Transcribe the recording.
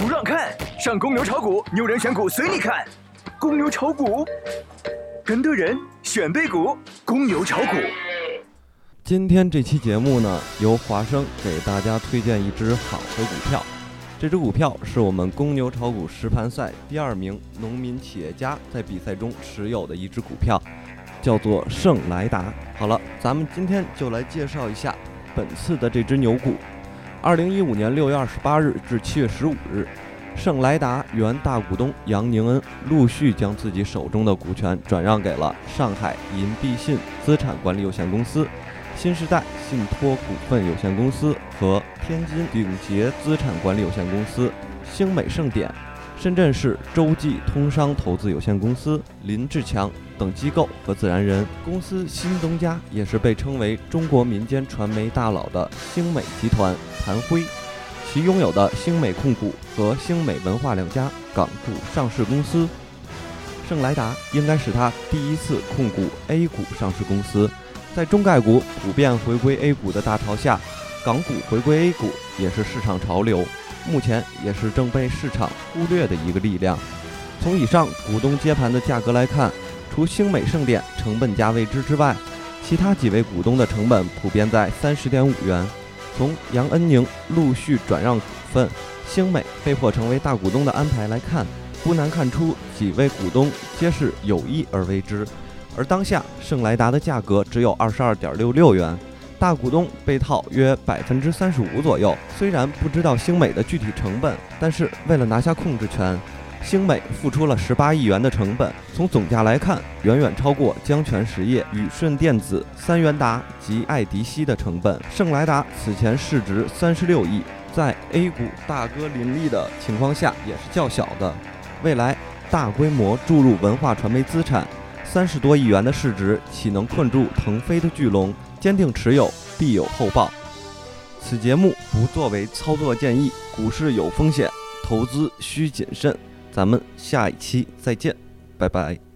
不让看，上公牛炒股，牛人选股随你看。公牛炒股，跟对人选对股，公牛炒股。今天这期节目呢，由华生给大家推荐一只好的股票。这只股票是我们公牛炒股实盘赛第二名农民企业家在比赛中持有的一只股票，叫做圣莱达。好了，咱们今天就来介绍一下本次的这只牛股。二零一五年六月二十八日至七月十五日。圣莱达原大股东杨宁恩陆续将自己手中的股权转让给了上海银币信资产管理有限公司、新时代信托股份有限公司和天津鼎杰资产管理有限公司、星美盛典、深圳市洲际通商投资有限公司、林志强等机构和自然人。公司新东家也是被称为中国民间传媒大佬的星美集团谭辉。其拥有的星美控股和星美文化两家港股上市公司，圣莱达应该是他第一次控股 A 股上市公司。在中概股普遍回归 A 股的大潮下，港股回归 A 股也是市场潮流，目前也是正被市场忽略的一个力量。从以上股东接盘的价格来看，除星美盛典成本价未知之外，其他几位股东的成本普遍在三十点五元。从杨恩宁陆续转让股份，星美被迫成为大股东的安排来看，不难看出几位股东皆是有意而为之。而当下圣莱达的价格只有二十二点六六元，大股东被套约百分之三十五左右。虽然不知道星美的具体成本，但是为了拿下控制权。星美付出了十八亿元的成本，从总价来看，远远超过江泉实业、宇顺电子、三元达及爱迪西的成本。圣莱达此前市值三十六亿，在 A 股大哥林立的情况下，也是较小的。未来大规模注入文化传媒资产，三十多亿元的市值，岂能困住腾飞的巨龙？坚定持有，必有后报。此节目不作为操作建议，股市有风险，投资需谨慎。咱们下一期再见，拜拜。